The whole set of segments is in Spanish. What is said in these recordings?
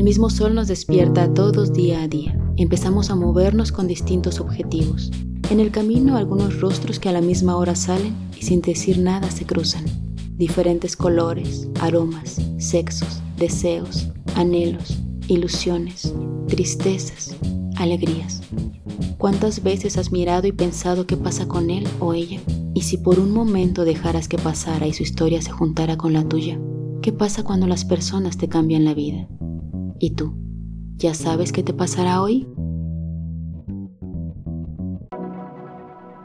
El mismo sol nos despierta a todos día a día. Empezamos a movernos con distintos objetivos. En el camino algunos rostros que a la misma hora salen y sin decir nada se cruzan. Diferentes colores, aromas, sexos, deseos, anhelos, ilusiones, tristezas, alegrías. ¿Cuántas veces has mirado y pensado qué pasa con él o ella? Y si por un momento dejaras que pasara y su historia se juntara con la tuya, ¿qué pasa cuando las personas te cambian la vida? ¿Y tú? ¿Ya sabes qué te pasará hoy?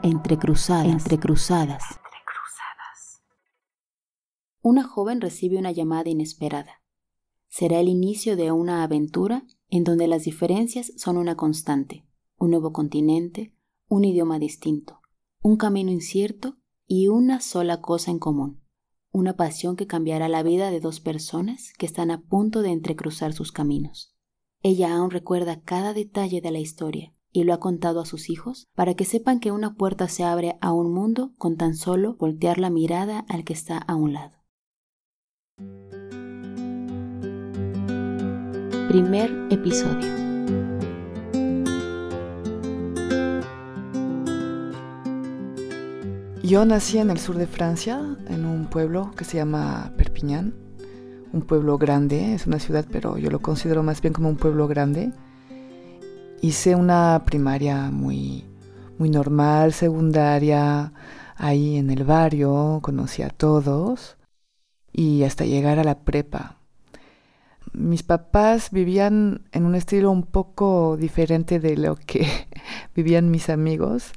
Entre cruzadas, entre cruzadas. Una joven recibe una llamada inesperada. Será el inicio de una aventura en donde las diferencias son una constante, un nuevo continente, un idioma distinto, un camino incierto y una sola cosa en común, una pasión que cambiará la vida de dos personas que están a punto de entrecruzar sus caminos. Ella aún recuerda cada detalle de la historia y lo ha contado a sus hijos para que sepan que una puerta se abre a un mundo con tan solo voltear la mirada al que está a un lado. Primer episodio. Yo nací en el sur de Francia, en un pueblo que se llama Perpignan, un pueblo grande, es una ciudad, pero yo lo considero más bien como un pueblo grande. Hice una primaria muy, muy normal, secundaria, ahí en el barrio, conocí a todos y hasta llegar a la prepa mis papás vivían en un estilo un poco diferente de lo que vivían mis amigos.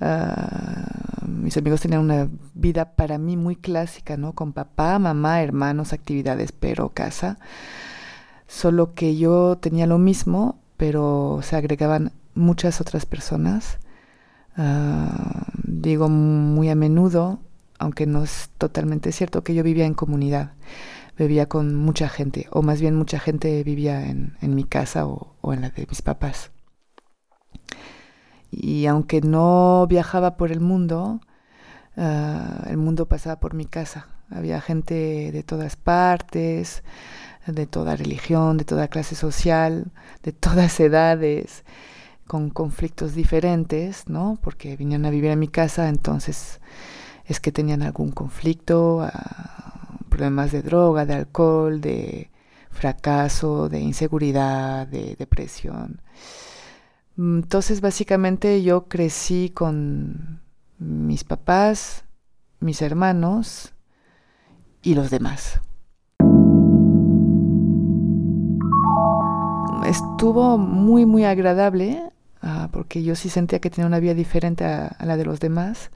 Ah, mis amigos tenían una vida para mí muy clásica, ¿no? Con papá, mamá, hermanos, actividades, pero casa. Solo que yo tenía lo mismo, pero se agregaban muchas otras personas. Ah, digo muy a menudo, aunque no es totalmente cierto, que yo vivía en comunidad vivía con mucha gente, o más bien mucha gente vivía en, mi casa o, en la de mis papás. Y aunque no viajaba por el mundo, ah, el mundo pasaba por mi casa. Había gente de todas partes, de toda religión, de toda clase social, de todas edades, con conflictos diferentes, ¿no? Porque vinieron a vivir a mi casa, entonces es que tenían algún conflicto, ah, problemas de droga, de alcohol, de fracaso, de inseguridad, de depresión. Entonces básicamente yo crecí con mis papás, mis hermanos y los demás. Estuvo muy muy agradable ah, porque yo sí sentía que tenía una vida diferente a la de los demás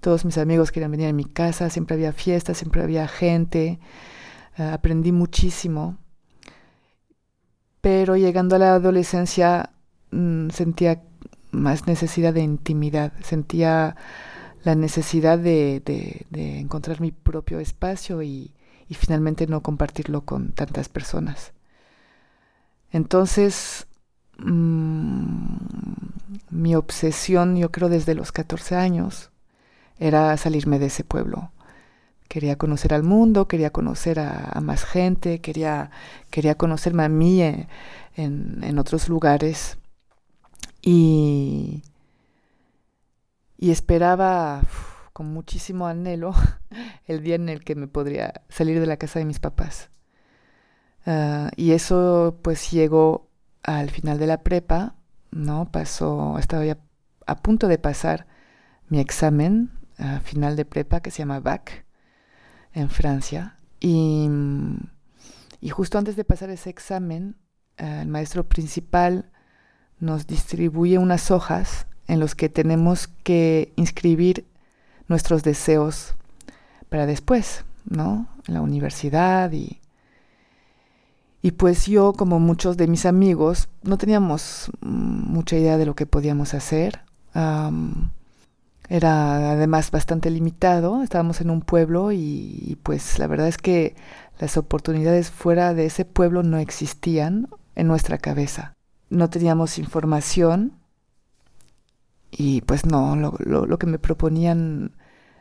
todos mis amigos querían venir a mi casa, siempre había fiestas, siempre había gente, eh, aprendí muchísimo. Pero llegando a la adolescencia mm, sentía más necesidad de intimidad, sentía la necesidad de, encontrar mi propio espacio y, finalmente no compartirlo con tantas personas. Entonces, mm, mi obsesión, yo creo desde los 14 años, era salirme de ese pueblo. Quería conocer al mundo, quería conocer a, más gente, quería, quería conocerme a mí en, en, otros lugares. Y, y esperaba con muchísimo anhelo el día en el que me podría salir de la casa de mis papás. Ah, y eso pues llegó al final de la prepa, ¿no? Pasó, estaba ya a punto de pasar mi examen final de prepa que se llama BAC en Francia. Y, y justo antes de pasar ese examen, eh, el maestro principal nos distribuye unas hojas en los que tenemos que inscribir nuestros deseos para después, ¿no? En la universidad y, y pues yo, como muchos de mis amigos, no teníamos mm, mucha idea de lo que podíamos hacer. Era además bastante limitado, estábamos en un pueblo y, pues la verdad es que las oportunidades fuera de ese pueblo no existían en nuestra cabeza. No teníamos información y pues no, lo, lo, que me proponían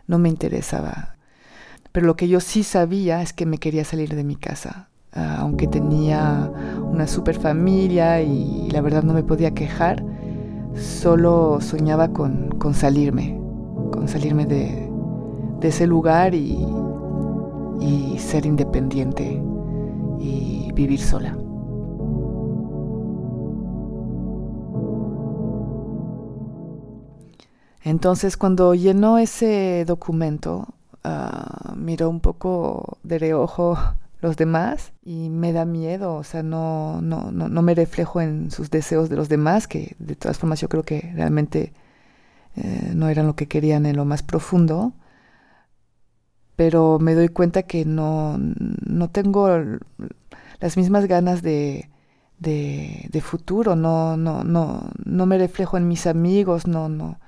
no me interesaba. Pero lo que yo sí sabía es que me quería salir de mi casa. ah, aunque tenía una super familia y la verdad no me podía quejar, solo soñaba con, salirme, con salirme de, ese lugar y ser independiente y vivir sola. Entonces cuando llenó ese documento, uh, miró un poco de reojo los demás y me da miedo, o sea, no, no, no, no, me reflejo en sus deseos de los demás, que de todas formas yo creo que realmente eh, no eran lo que querían en lo más profundo, pero me doy cuenta que no, no tengo las mismas ganas de, de, de futuro, no, no, no, no me reflejo en mis amigos, no, no,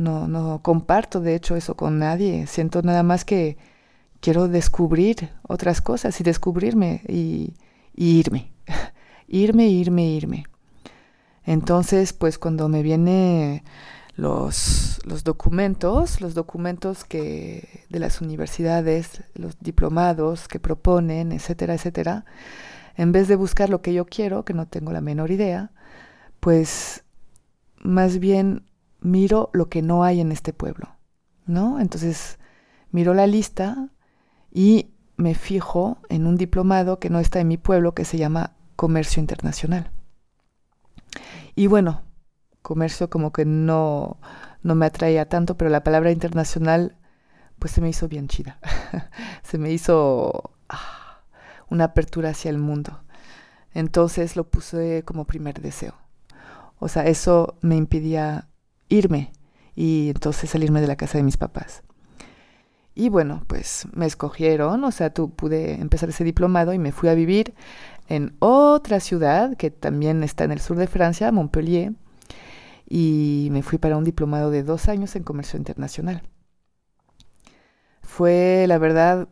no, no comparto de hecho eso con nadie. Siento nada más que quiero descubrir otras cosas y descubrirme y, irme. irme, irme, irme. Entonces, pues cuando me vienen los, los documentos, los documentos que de las universidades, los diplomados que proponen, etcétera, etcétera, en vez de buscar lo que yo quiero, que no tengo la menor idea, pues más bien miro lo que no hay en este pueblo, ¿no? Entonces miro la lista y me fijo en un diplomado que no está en mi pueblo que se llama Comercio Internacional. Y bueno, comercio como que no, no me atraía tanto, pero la palabra internacional pues se me hizo bien chida. se me hizo ah, una apertura hacia el mundo. Entonces lo puse como primer deseo. O sea, eso me impedía irme y entonces salirme de la casa de mis papás. Y bueno, pues me escogieron, o sea, tú pude empezar ese diplomado y me fui a vivir en otra ciudad que también está en el sur de Francia, Montpellier, y me fui para un diplomado de dos años en comercio internacional. Fue, la verdad,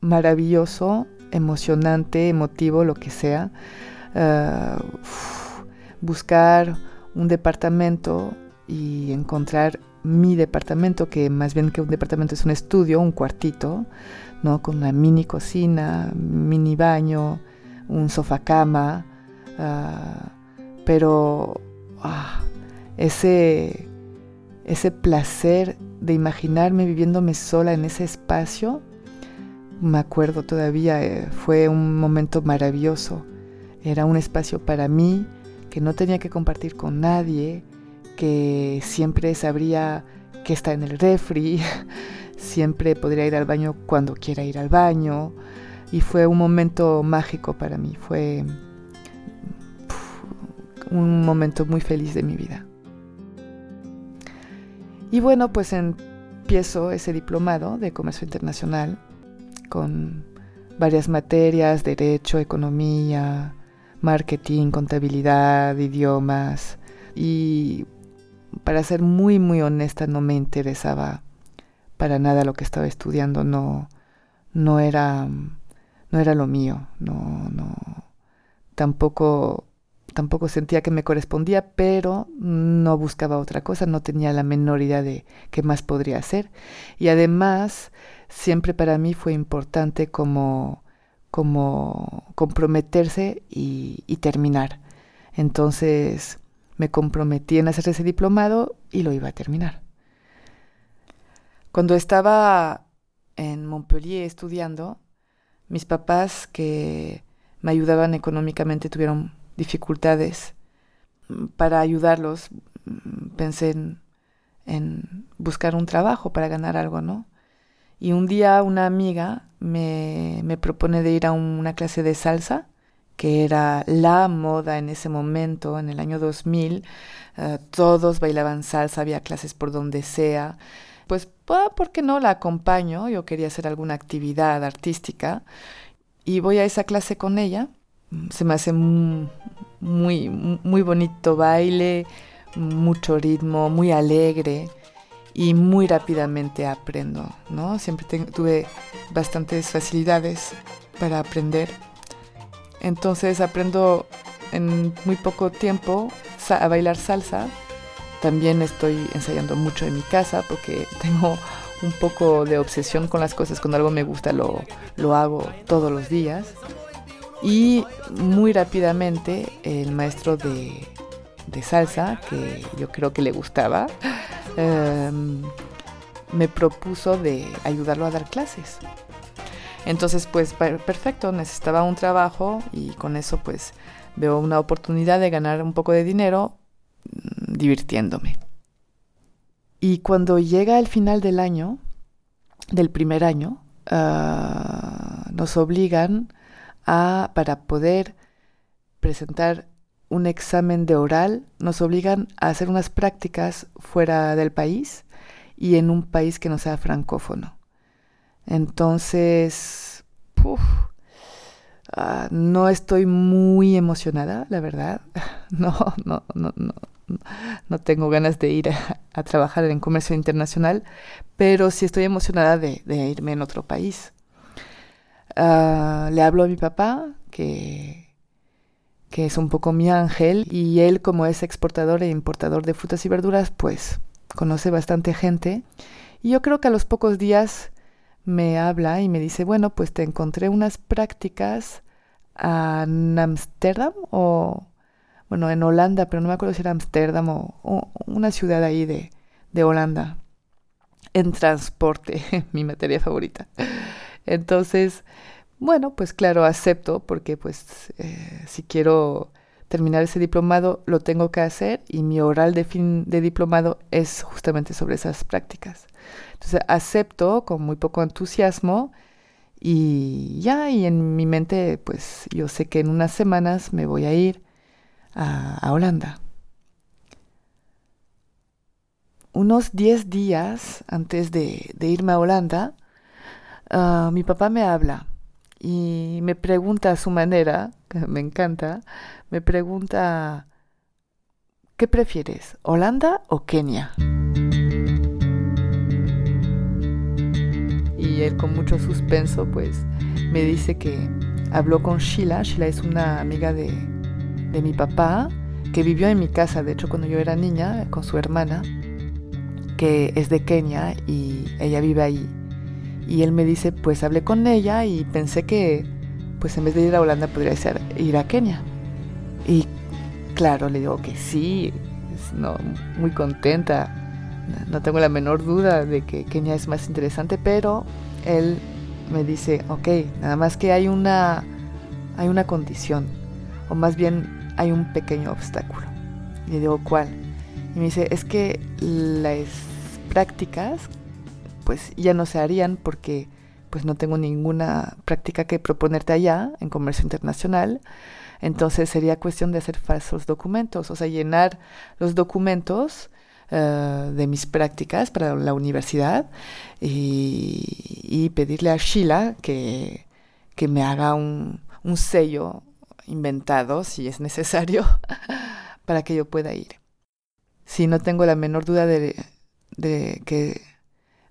maravilloso, emocionante, emotivo, lo que sea. Ah, buscar un departamento y encontrar mi departamento, que más bien que un departamento es un estudio, un cuartito, ¿no? Con una mini cocina, mini baño, un sofá cama, ah, pero ah, ese, ese placer de imaginarme viviéndome sola en ese espacio, me acuerdo todavía, eh, fue un momento maravilloso. Era un espacio para mí que no tenía que compartir con nadie, que siempre sabría que está en el refri, siempre podría ir al baño cuando quiera ir al baño. Y fue un momento mágico para mí, fue un momento muy feliz de mi vida. Y bueno, pues empiezo ese diplomado de comercio internacional con varias materias, derecho, economía, marketing, contabilidad, idiomas. Y para ser muy, muy honesta, no me interesaba para nada lo que estaba estudiando, no, no era, no era lo mío, no, no, tampoco, tampoco sentía que me correspondía, pero no buscaba otra cosa, no tenía la menor idea de qué más podría hacer. Y además, siempre para mí fue importante como, como comprometerse y, y terminar. Entonces, me comprometí en hacer ese diplomado y lo iba a terminar. Cuando estaba en Montpellier estudiando, mis papás que me ayudaban económicamente tuvieron dificultades. Para ayudarlos pensé en, buscar un trabajo para ganar algo, ¿no? Y un día una amiga me, me propone de ir a una clase de salsa que era la moda en ese momento, en el año 2000. Eh, todos bailaban salsa, había clases por donde sea. Pues, ¿por qué no la acompaño? Yo quería hacer alguna actividad artística y voy a esa clase con ella. Se me hace muy, muy bonito baile, mucho ritmo, muy alegre y muy rápidamente aprendo, ¿no? Siempre tuve bastantes facilidades para aprender entonces aprendo en muy poco tiempo a bailar salsa. También estoy ensayando mucho en mi casa porque tengo un poco de obsesión con las cosas. Cuando algo me gusta lo, lo hago todos los días. Y muy rápidamente el maestro de, salsa, que yo creo que le gustaba, em, me propuso de ayudarlo a dar clases. Entonces, pues perfecto, necesitaba un trabajo y con eso pues veo una oportunidad de ganar un poco de dinero mm, divirtiéndome. Y cuando llega el final del año, del primer año, ah, nos obligan a, para poder presentar un examen de oral, nos obligan a hacer unas prácticas fuera del país y en un país que no sea francófono. Entonces, ah, no estoy muy emocionada, la verdad. No, no, no, no, no tengo ganas de ir a, trabajar en comercio internacional, pero sí estoy emocionada de, irme en otro país. Ah, le hablo a mi papá, que, que es un poco mi ángel, y él como es exportador e importador de frutas y verduras, pues conoce bastante gente. Y yo creo que a los pocos días me habla y me dice, bueno, pues te encontré unas prácticas en Ámsterdam o bueno, en Holanda, pero no me acuerdo si era Ámsterdam o, una ciudad ahí de, de Holanda, en transporte, mi materia favorita. Entonces, bueno, pues claro, acepto porque pues eh, si quiero terminar ese diplomado lo tengo que hacer y mi oral de fin de diplomado es justamente sobre esas prácticas. Entonces acepto con muy poco entusiasmo y ya, y en mi mente pues yo sé que en unas semanas me voy a ir a, Holanda. Unos 10 días antes de, irme a Holanda, ah, mi papá me habla y me pregunta a su manera, me encanta, me pregunta, ¿qué prefieres, Holanda o Kenia? Y él con mucho suspenso pues me dice que habló con Sheila, Sheila es una amiga de, de mi papá, que vivió en mi casa, de hecho, cuando yo era niña, con su hermana, que es de Kenia y ella vive ahí. Y él me dice, pues hablé con ella y pensé que, pues en vez de ir a Holanda, podría ser ir a Kenia. Y claro, le digo que sí, no, muy contenta. No tengo la menor duda de que Kenia es más interesante, pero él me dice, ok, nada más que hay una, hay una condición, o más bien hay un pequeño obstáculo. Y digo, ¿cuál? Y me dice, es que las prácticas pues ya no se harían porque pues no tengo ninguna práctica que proponerte allá en comercio internacional. Entonces sería cuestión de hacer falsos documentos, o sea, llenar los documentos eh, de mis prácticas para la universidad y, pedirle a Sheila que, que me haga un, un sello inventado, si es necesario, para que yo pueda ir. Si no tengo la menor duda de, de que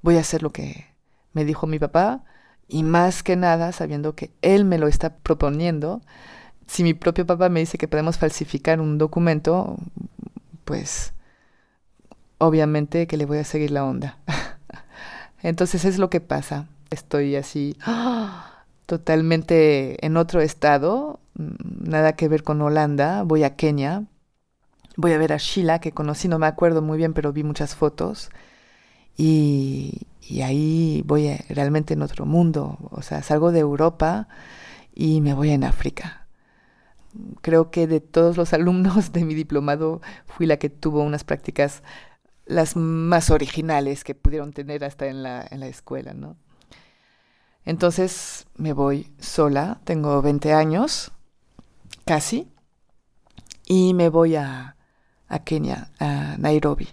voy a hacer lo que me dijo mi papá, y más que nada sabiendo que él me lo está proponiendo, si mi propio papá me dice que podemos falsificar un documento, pues obviamente que le voy a seguir la onda. Entonces es lo que pasa. Estoy así totalmente en otro estado, nada que ver con Holanda, voy a Kenia, voy a ver a Sheila, que conocí, no me acuerdo muy bien, pero vi muchas fotos, y, ahí voy realmente en otro mundo, o sea, salgo de Europa y me voy en África. Creo que de todos los alumnos de mi diplomado fui la que tuvo unas prácticas las más originales que pudieron tener hasta en la, en la escuela, ¿no? Entonces me voy sola, tengo 20 años, casi, y me voy a, a Kenia, a Nairobi.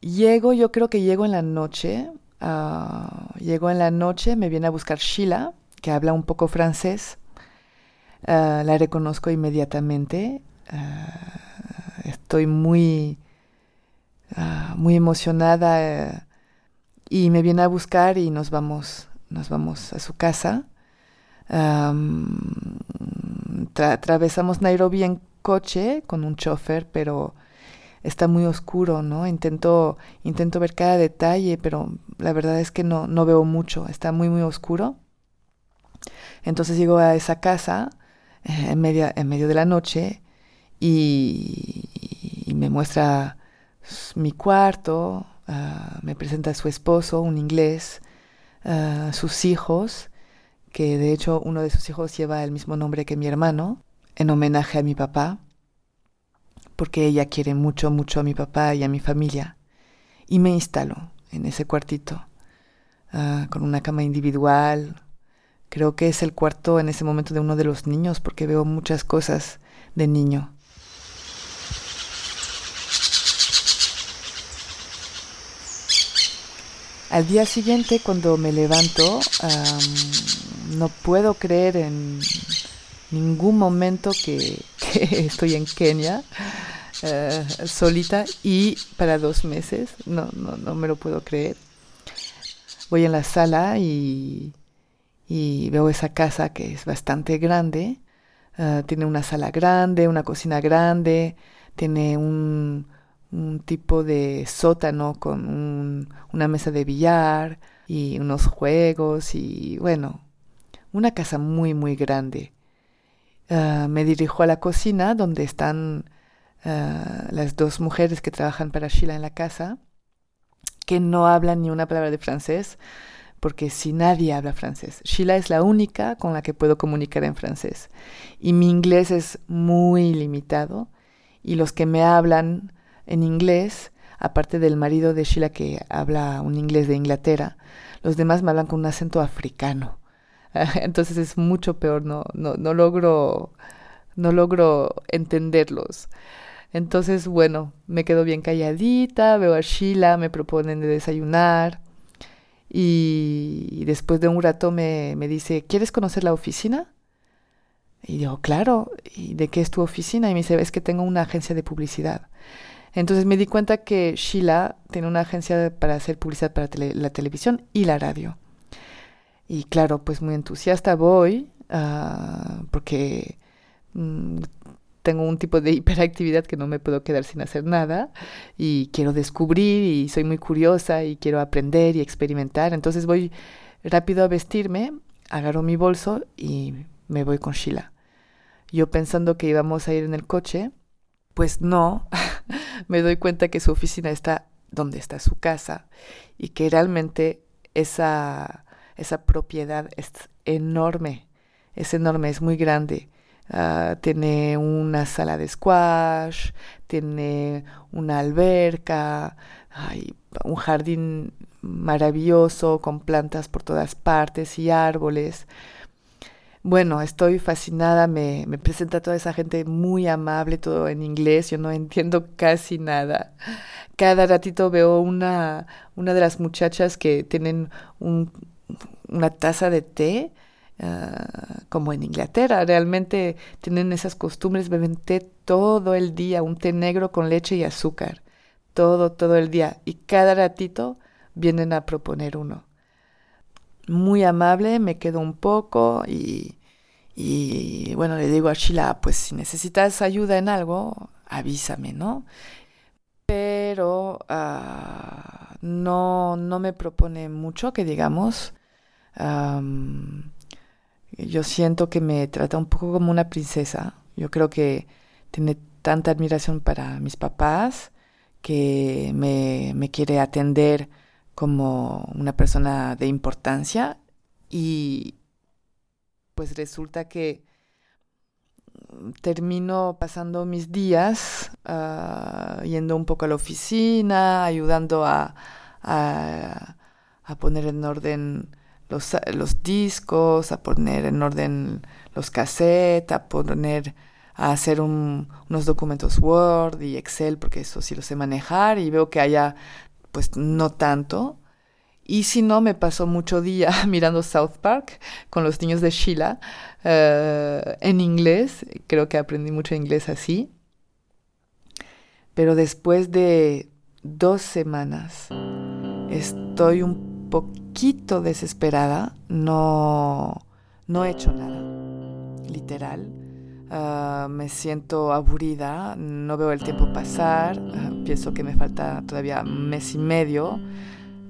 Llego, yo creo que llego en la noche, uh, llego en la noche, me viene a buscar Sheila, que habla un poco francés, uh, la reconozco inmediatamente, uh, estoy muy, muy emocionada y me viene a buscar y nos vamos, nos vamos a su casa. Atravesamos Nairobi en coche con un chofer, pero está muy oscuro, ¿no? Intento, intento ver cada detalle, pero la verdad es que no, no veo mucho, está muy, muy oscuro. Entonces llego a esa casa eh, en, media, en medio de la noche y, me muestra mi cuarto, ah, me presenta a su esposo, un inglés, uh, sus hijos, que de hecho uno de sus hijos lleva el mismo nombre que mi hermano, en homenaje a mi papá porque ella quiere mucho, mucho a mi papá y a mi familia. Y me instalo en ese cuartito, ah, con una cama individual. Creo que es el cuarto en ese momento de uno de los niños, porque veo muchas cosas de niño. Al día siguiente, cuando me levanto, no puedo creer en ningún momento que, estoy en Kenia eh, solita y para dos meses. No, no, no me lo puedo creer. Voy en la sala y, y veo esa casa que es bastante grande. Eh, tiene una sala grande, una cocina grande, tiene un, un tipo de sótano con una mesa de billar y unos juegos y bueno, una casa muy muy grande. Eh, me dirijo a la cocina donde están eh, las dos mujeres que trabajan para Sheila en la casa, que no hablan ni una palabra de francés, porque si nadie habla francés. Sheila es la única con la que puedo comunicar en francés. Y mi inglés es muy limitado. Y los que me hablan en inglés, aparte del marido de Sheila que habla un inglés de Inglaterra, los demás me hablan con un acento africano. Entonces es mucho peor, no, no, no logro, no logro entenderlos. Entonces, bueno, me quedo bien calladita, veo a Sheila, me proponen de desayunar y, después de un rato me, me, dice, ¿quieres conocer la oficina? Y digo, claro, ¿y de qué es tu oficina? Y me dice, es que tengo una agencia de publicidad. Entonces me di cuenta que Sheila tiene una agencia para hacer publicidad para la televisión y la radio. Y claro, pues muy entusiasta voy, uh, porque mm, tengo un tipo de hiperactividad que no me puedo quedar sin hacer nada y quiero descubrir y soy muy curiosa y quiero aprender y experimentar. Entonces voy rápido a vestirme, agarro mi bolso y me voy con Sheila. Yo pensando que íbamos a ir en el coche, pues no, me doy cuenta que su oficina está donde está su casa y que realmente esa esa propiedad es enorme, es enorme, es muy grande. Ah, tiene una sala de squash, tiene una alberca, un jardín maravilloso con plantas por todas partes y árboles. Bueno, estoy fascinada, me, me, presenta toda esa gente muy amable, todo en inglés, yo no entiendo casi nada. Cada ratito veo una, una de las muchachas que tienen un, una taza de té, ah, como en Inglaterra. Realmente tienen esas costumbres, beben té todo el día, un té negro con leche y azúcar, todo, todo el día. Y cada ratito vienen a proponer uno. Muy amable, me quedo un poco y, y bueno, le digo a Sheila, pues si necesitas ayuda en algo, avísame, ¿no? Pero uh, no, no me propone mucho que digamos yo siento que me trata un poco como una princesa. Yo creo que tiene tanta admiración para mis papás que me, me quiere atender como una persona de importancia y pues resulta que termino pasando mis días ah, yendo un poco a la oficina, ayudando a, a poner en orden los, discos, a poner en orden los cassettes, a poner a hacer unos documentos Word y Excel, porque eso sí lo sé manejar y veo que haya pues no tanto. Y si no, me pasó mucho día mirando South Park con los niños de Sheila eh, en inglés. Creo que aprendí mucho inglés así. Pero después de dos semanas estoy un poquito desesperada, no, no he hecho nada, literal. Ah, me siento aburrida, no veo el tiempo pasar, ah, pienso que me falta todavía mes y medio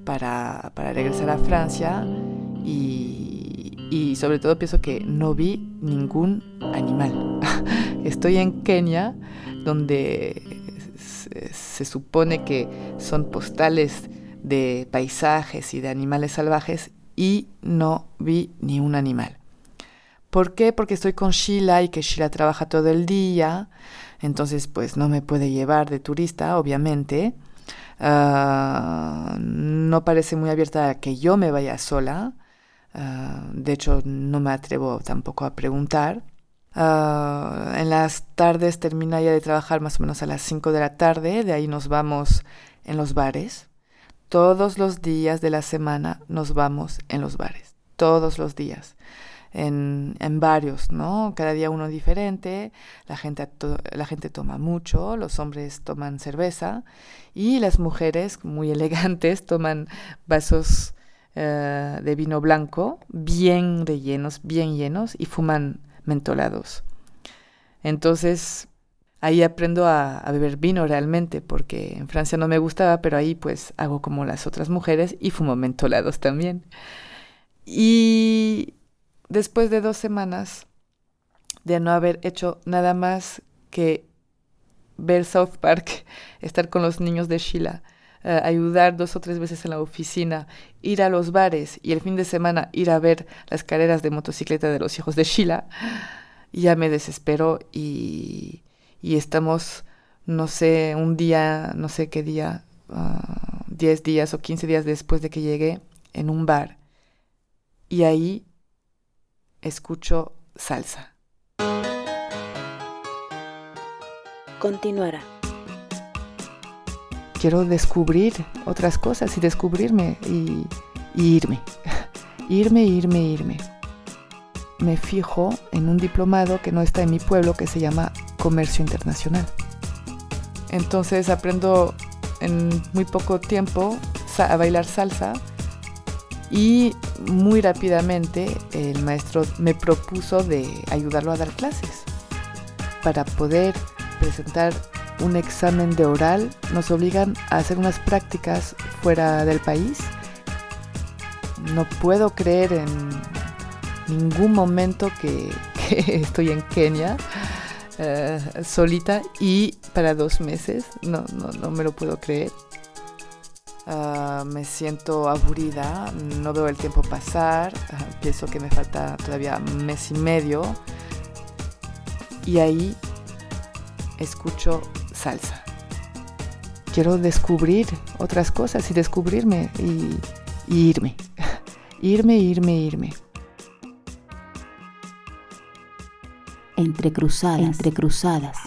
para, para regresar a Francia y, y, sobre todo pienso que no vi ningún animal. Estoy en Kenia, donde se supone que son postales de paisajes y de animales salvajes y no vi ni un animal. ¿Por qué? Porque estoy con Sheila y que Sheila trabaja todo el día, entonces pues no me puede llevar de turista, obviamente. Ah, no parece muy abierta que yo me vaya sola. Ah, de hecho, no me atrevo tampoco a preguntar. Ah, en las tardes termina ya de trabajar más o menos a las 5 de la tarde, de ahí nos vamos en los bares. Todos los días de la semana nos vamos en los bares, todos los días en, en varios, ¿no? Cada día uno diferente, la gente, la gente toma mucho, los hombres toman cerveza y las mujeres muy elegantes toman vasos uh, de vino blanco bien rellenos, bien llenos y fuman mentolados. Entonces, ahí aprendo a, beber vino realmente, porque en Francia no me gustaba, pero ahí pues hago como las otras mujeres y fumo mentolados también. Y después de dos semanas de no haber hecho nada más que ver South Park, estar con los niños de Sheila, uh, ayudar dos o tres veces en la oficina, ir a los bares y el fin de semana ir a ver las carreras de motocicleta de los hijos de Sheila, ya me desespero y, y estamos, no sé, un día, no sé qué día, uh, 10 días o 15 días después de que llegué en un bar. Y ahí escucho salsa. Continuará. Quiero descubrir otras cosas y descubrirme y, y irme. irme, irme, irme. Me fijo en un diplomado que no está en mi pueblo que se llama Comercio Internacional. Entonces aprendo en muy poco tiempo a bailar salsa y muy rápidamente el maestro me propuso de ayudarlo a dar clases. Para poder presentar un examen de oral nos obligan a hacer unas prácticas fuera del país. No puedo creer en ningún momento que, que estoy en Kenia uh, solita y para dos meses. No, no, no me lo puedo creer. Uh, me siento aburrida, no veo el tiempo pasar, uh, pienso que me falta todavía un mes y medio y ahí escucho salsa. Quiero descubrir otras cosas y descubrirme y, y irme, irme, irme, irme. Entre cruzadas, entre cruzadas.